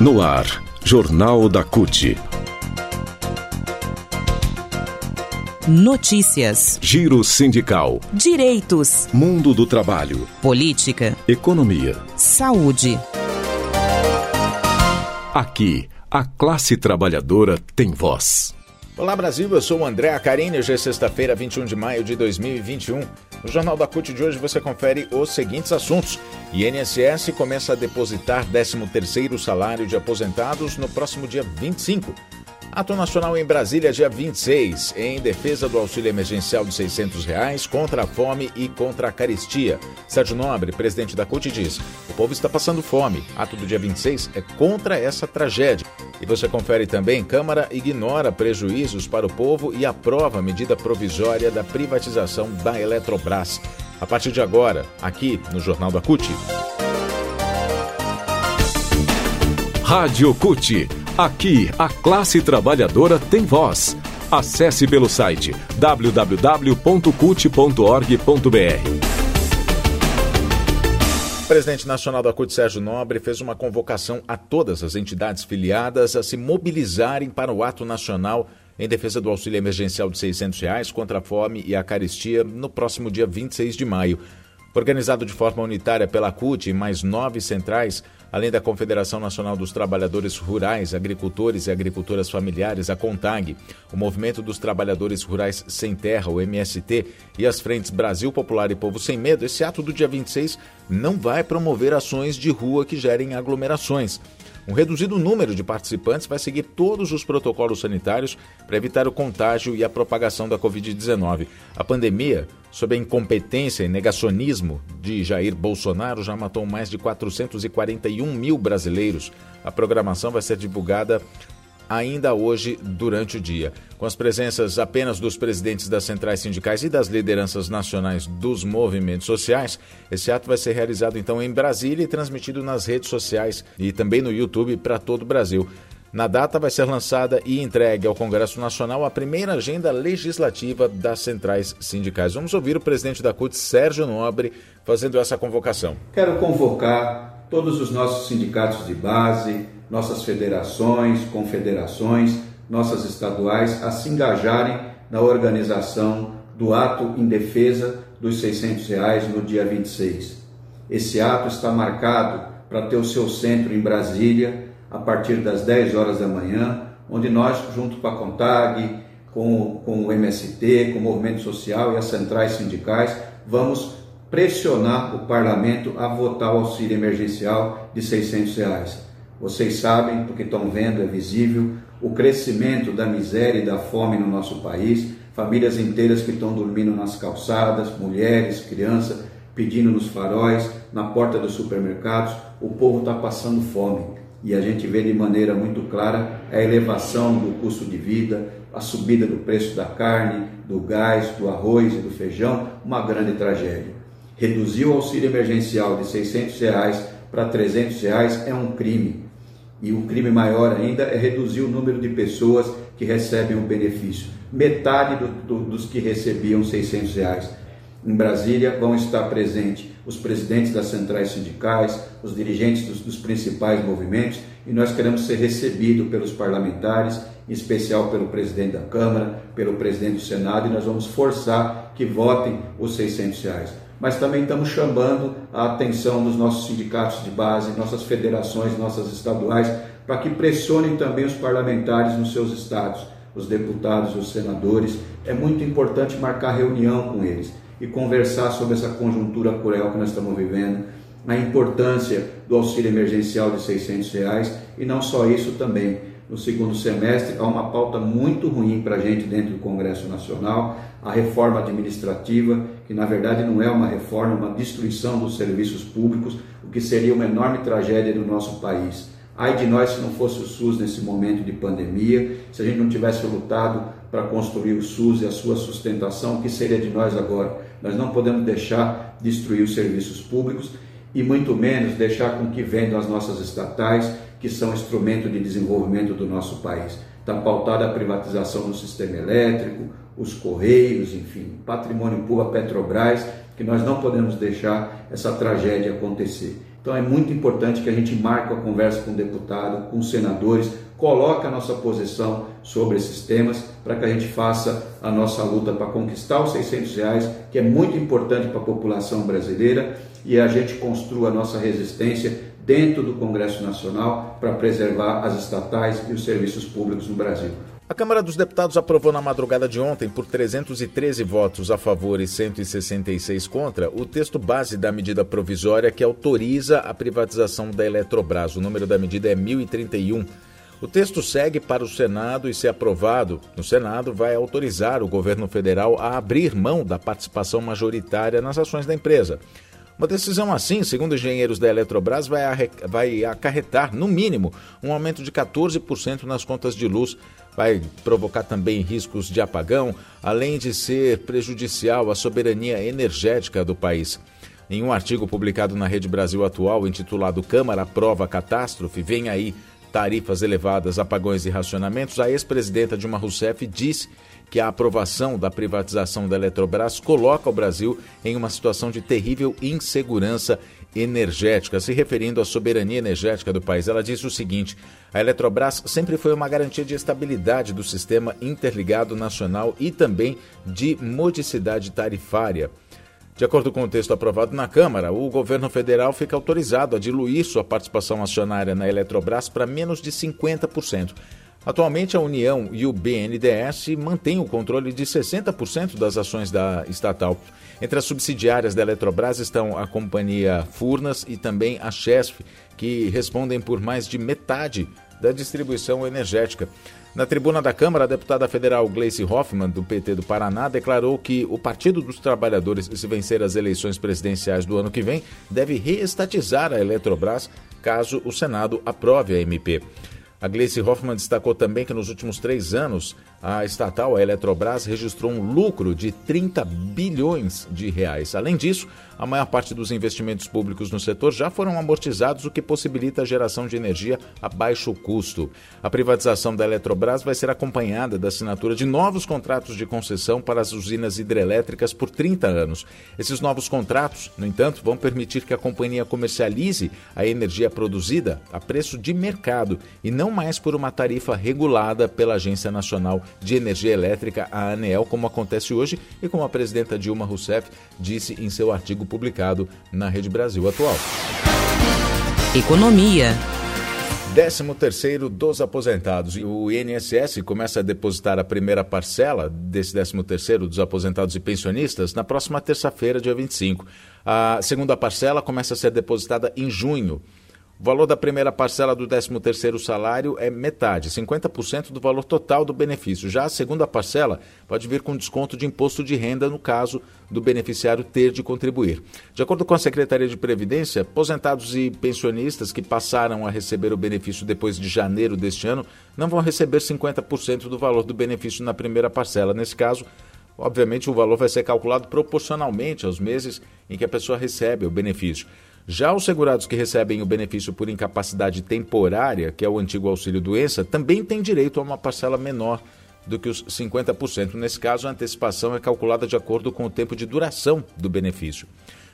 No ar, Jornal da CUT. Notícias. Giro sindical. Direitos. Mundo do trabalho. Política. Economia. Saúde. Aqui, a classe trabalhadora tem voz. Olá Brasil, eu sou o André Acarini, hoje é sexta-feira, 21 de maio de 2021. No Jornal da CUT de hoje você confere os seguintes assuntos. INSS começa a depositar 13º salário de aposentados no próximo dia 25. Ato nacional em Brasília, dia 26, em defesa do auxílio emergencial de 600 reais contra a fome e contra a caristia. Sérgio Nobre, presidente da CUT, diz: o povo está passando fome. Ato do dia 26 é contra essa tragédia. E você confere também: Câmara ignora prejuízos para o povo e aprova medida provisória da privatização da Eletrobras. A partir de agora, aqui no Jornal da CUT. Rádio CUT. Aqui, a classe trabalhadora tem voz. Acesse pelo site www.cut.org.br. O presidente nacional da CUT, Sérgio Nobre, fez uma convocação a todas as entidades filiadas a se mobilizarem para o ato nacional em defesa do auxílio emergencial de 600 reais contra a fome e a caristia no próximo dia 26 de maio. Organizado de forma unitária pela CUT e mais nove centrais, além da Confederação Nacional dos Trabalhadores Rurais, Agricultores e Agricultoras Familiares, a CONTAG, o Movimento dos Trabalhadores Rurais Sem Terra, o MST, e as frentes Brasil Popular e Povo Sem Medo, esse ato do dia 26 não vai promover ações de rua que gerem aglomerações. Um reduzido número de participantes vai seguir todos os protocolos sanitários para evitar o contágio e a propagação da Covid-19. A pandemia, sob a incompetência e negacionismo de Jair Bolsonaro, já matou mais de 441 mil brasileiros. A programação vai ser divulgada ainda hoje durante o dia. Com as presenças apenas dos presidentes das centrais sindicais e das lideranças nacionais dos movimentos sociais, esse ato vai ser realizado então em Brasília e transmitido nas redes sociais e também no YouTube para todo o Brasil. Na data vai ser lançada e entregue ao Congresso Nacional a primeira agenda legislativa das centrais sindicais. Vamos ouvir o presidente da CUT, Sérgio Nobre, fazendo essa convocação. Quero convocar todos os nossos sindicatos de base, nossas federações, confederações, nossas estaduais a se engajarem na organização do ato em defesa dos 600 reais no dia 26. Esse ato está marcado para ter o seu centro em Brasília a partir das 10 horas da manhã, onde nós, junto com a CONTAG, com, com o MST, com o Movimento Social e as centrais sindicais, vamos pressionar o parlamento a votar o auxílio emergencial de 600 reais. Vocês sabem, porque estão vendo, é visível, o crescimento da miséria e da fome no nosso país, famílias inteiras que estão dormindo nas calçadas, mulheres, crianças, pedindo nos faróis, na porta dos supermercados, o povo está passando fome. E a gente vê de maneira muito clara a elevação do custo de vida, a subida do preço da carne, do gás, do arroz e do feijão, uma grande tragédia. Reduzir o auxílio emergencial de 600 reais para 300 reais é um crime e o crime maior ainda é reduzir o número de pessoas que recebem o benefício. Metade do, do, dos que recebiam 600 reais. Em Brasília vão estar presentes os presidentes das centrais sindicais, os dirigentes dos, dos principais movimentos, e nós queremos ser recebidos pelos parlamentares, em especial pelo presidente da Câmara, pelo presidente do Senado, e nós vamos forçar que votem os 600 reais mas também estamos chamando a atenção dos nossos sindicatos de base, nossas federações, nossas estaduais, para que pressionem também os parlamentares nos seus estados, os deputados, os senadores. É muito importante marcar reunião com eles e conversar sobre essa conjuntura cruel que nós estamos vivendo, a importância do auxílio emergencial de 600 reais e não só isso também no segundo semestre, há uma pauta muito ruim para a gente dentro do Congresso Nacional, a reforma administrativa, que na verdade não é uma reforma, é uma destruição dos serviços públicos, o que seria uma enorme tragédia do nosso país. Ai de nós se não fosse o SUS nesse momento de pandemia, se a gente não tivesse lutado para construir o SUS e a sua sustentação, o que seria de nós agora? Nós não podemos deixar destruir os serviços públicos e muito menos deixar com que vendam as nossas estatais que são instrumento de desenvolvimento do nosso país. Está pautada a privatização do sistema elétrico, os correios, enfim, patrimônio público, a Petrobras, que nós não podemos deixar essa tragédia acontecer. Então, é muito importante que a gente marque a conversa com o deputado, com os senadores, coloque a nossa posição sobre esses temas para que a gente faça a nossa luta para conquistar os 600 reais, que é muito importante para a população brasileira, e a gente construa a nossa resistência dentro do Congresso Nacional para preservar as estatais e os serviços públicos no Brasil. A Câmara dos Deputados aprovou na madrugada de ontem, por 313 votos a favor e 166 contra, o texto base da medida provisória que autoriza a privatização da Eletrobras. O número da medida é 1031. O texto segue para o Senado e, se aprovado no Senado, vai autorizar o governo federal a abrir mão da participação majoritária nas ações da empresa. Uma decisão assim, segundo engenheiros da Eletrobras, vai, vai acarretar, no mínimo, um aumento de 14% nas contas de luz. Vai provocar também riscos de apagão, além de ser prejudicial à soberania energética do país. Em um artigo publicado na Rede Brasil Atual, intitulado Câmara Prova Catástrofe, vem aí tarifas elevadas, apagões e racionamentos, a ex-presidenta Dilma Rousseff disse que a aprovação da privatização da Eletrobras coloca o Brasil em uma situação de terrível insegurança energética, se referindo à soberania energética do país. Ela disse o seguinte: a Eletrobras sempre foi uma garantia de estabilidade do sistema interligado nacional e também de modicidade tarifária. De acordo com o texto aprovado na Câmara, o governo federal fica autorizado a diluir sua participação acionária na Eletrobras para menos de 50%. Atualmente, a União e o BNDES mantêm o controle de 60% das ações da estatal. Entre as subsidiárias da Eletrobras estão a companhia Furnas e também a Chesf, que respondem por mais de metade da distribuição energética. Na tribuna da Câmara, a deputada federal Gleice Hoffmann, do PT do Paraná, declarou que o Partido dos Trabalhadores, se vencer as eleições presidenciais do ano que vem, deve reestatizar a Eletrobras caso o Senado aprove a MP. A Gleice Hoffmann destacou também que nos últimos três anos a estatal, a Eletrobras, registrou um lucro de 30 bilhões de reais. Além disso, a maior parte dos investimentos públicos no setor já foram amortizados, o que possibilita a geração de energia a baixo custo. A privatização da Eletrobras vai ser acompanhada da assinatura de novos contratos de concessão para as usinas hidrelétricas por 30 anos. Esses novos contratos, no entanto, vão permitir que a companhia comercialize a energia produzida a preço de mercado e não mais por uma tarifa regulada pela Agência Nacional de Energia Elétrica, a ANEEL, como acontece hoje e como a presidenta Dilma Rousseff disse em seu artigo publicado na Rede Brasil Atual. Economia. 13 terceiro dos aposentados. O INSS começa a depositar a primeira parcela desse 13 terceiro dos aposentados e pensionistas na próxima terça-feira, dia 25. A segunda parcela começa a ser depositada em junho. O valor da primeira parcela do 13º salário é metade, 50% do valor total do benefício. Já a segunda parcela pode vir com desconto de imposto de renda no caso do beneficiário ter de contribuir. De acordo com a Secretaria de Previdência, aposentados e pensionistas que passaram a receber o benefício depois de janeiro deste ano não vão receber 50% do valor do benefício na primeira parcela. Nesse caso, obviamente o valor vai ser calculado proporcionalmente aos meses em que a pessoa recebe o benefício. Já os segurados que recebem o benefício por incapacidade temporária, que é o antigo auxílio-doença, também têm direito a uma parcela menor do que os 50%. Nesse caso, a antecipação é calculada de acordo com o tempo de duração do benefício.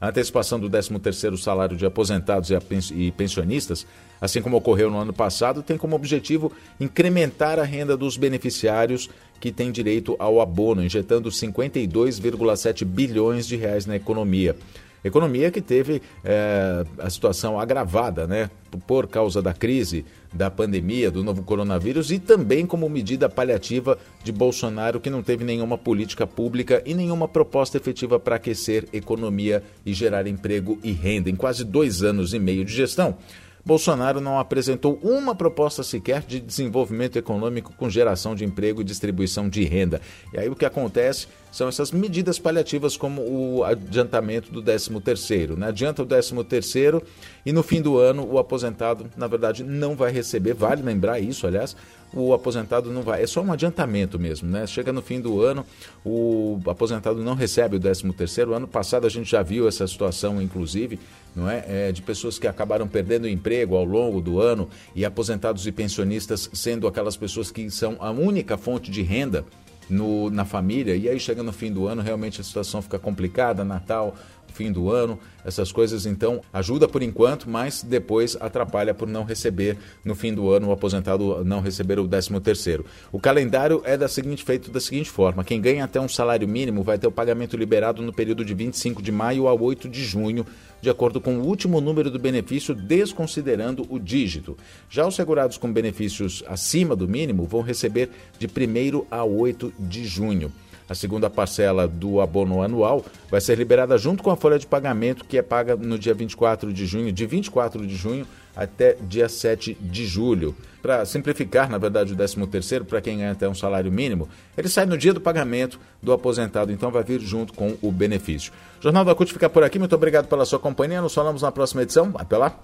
A antecipação do 13º salário de aposentados e pensionistas, assim como ocorreu no ano passado, tem como objetivo incrementar a renda dos beneficiários que têm direito ao abono, injetando 52,7 bilhões de reais na economia. Economia que teve é, a situação agravada, né, por causa da crise, da pandemia, do novo coronavírus e também como medida paliativa de Bolsonaro, que não teve nenhuma política pública e nenhuma proposta efetiva para aquecer economia e gerar emprego e renda em quase dois anos e meio de gestão. Bolsonaro não apresentou uma proposta sequer de desenvolvimento econômico com geração de emprego e distribuição de renda. E aí o que acontece são essas medidas paliativas como o adiantamento do 13º. Né? Adianta o 13º e no fim do ano o aposentado, na verdade, não vai receber, vale lembrar isso, aliás, o aposentado não vai, é só um adiantamento mesmo, né? Chega no fim do ano, o aposentado não recebe o 13º. Ano passado a gente já viu essa situação, inclusive, não é? é de pessoas que acabaram perdendo o emprego ao longo do ano e aposentados e pensionistas sendo aquelas pessoas que são a única fonte de renda no, na família, e aí chega no fim do ano, realmente a situação fica complicada, Natal, fim do ano, essas coisas então ajuda por enquanto, mas depois atrapalha por não receber no fim do ano o aposentado não receber o 13 terceiro. O calendário é da seguinte feito da seguinte forma: quem ganha até um salário mínimo vai ter o pagamento liberado no período de 25 de maio a 8 de junho, de acordo com o último número do benefício, desconsiderando o dígito. Já os segurados com benefícios acima do mínimo vão receber de 1 a 8 de junho. A segunda parcela do abono anual vai ser liberada junto com a folha de pagamento, que é paga no dia 24 de junho, de 24 de junho até dia 7 de julho. Para simplificar, na verdade, o 13º, para quem ganha até um salário mínimo, ele sai no dia do pagamento do aposentado, então vai vir junto com o benefício. O Jornal da CUT fica por aqui, muito obrigado pela sua companhia, nos falamos na próxima edição, até lá!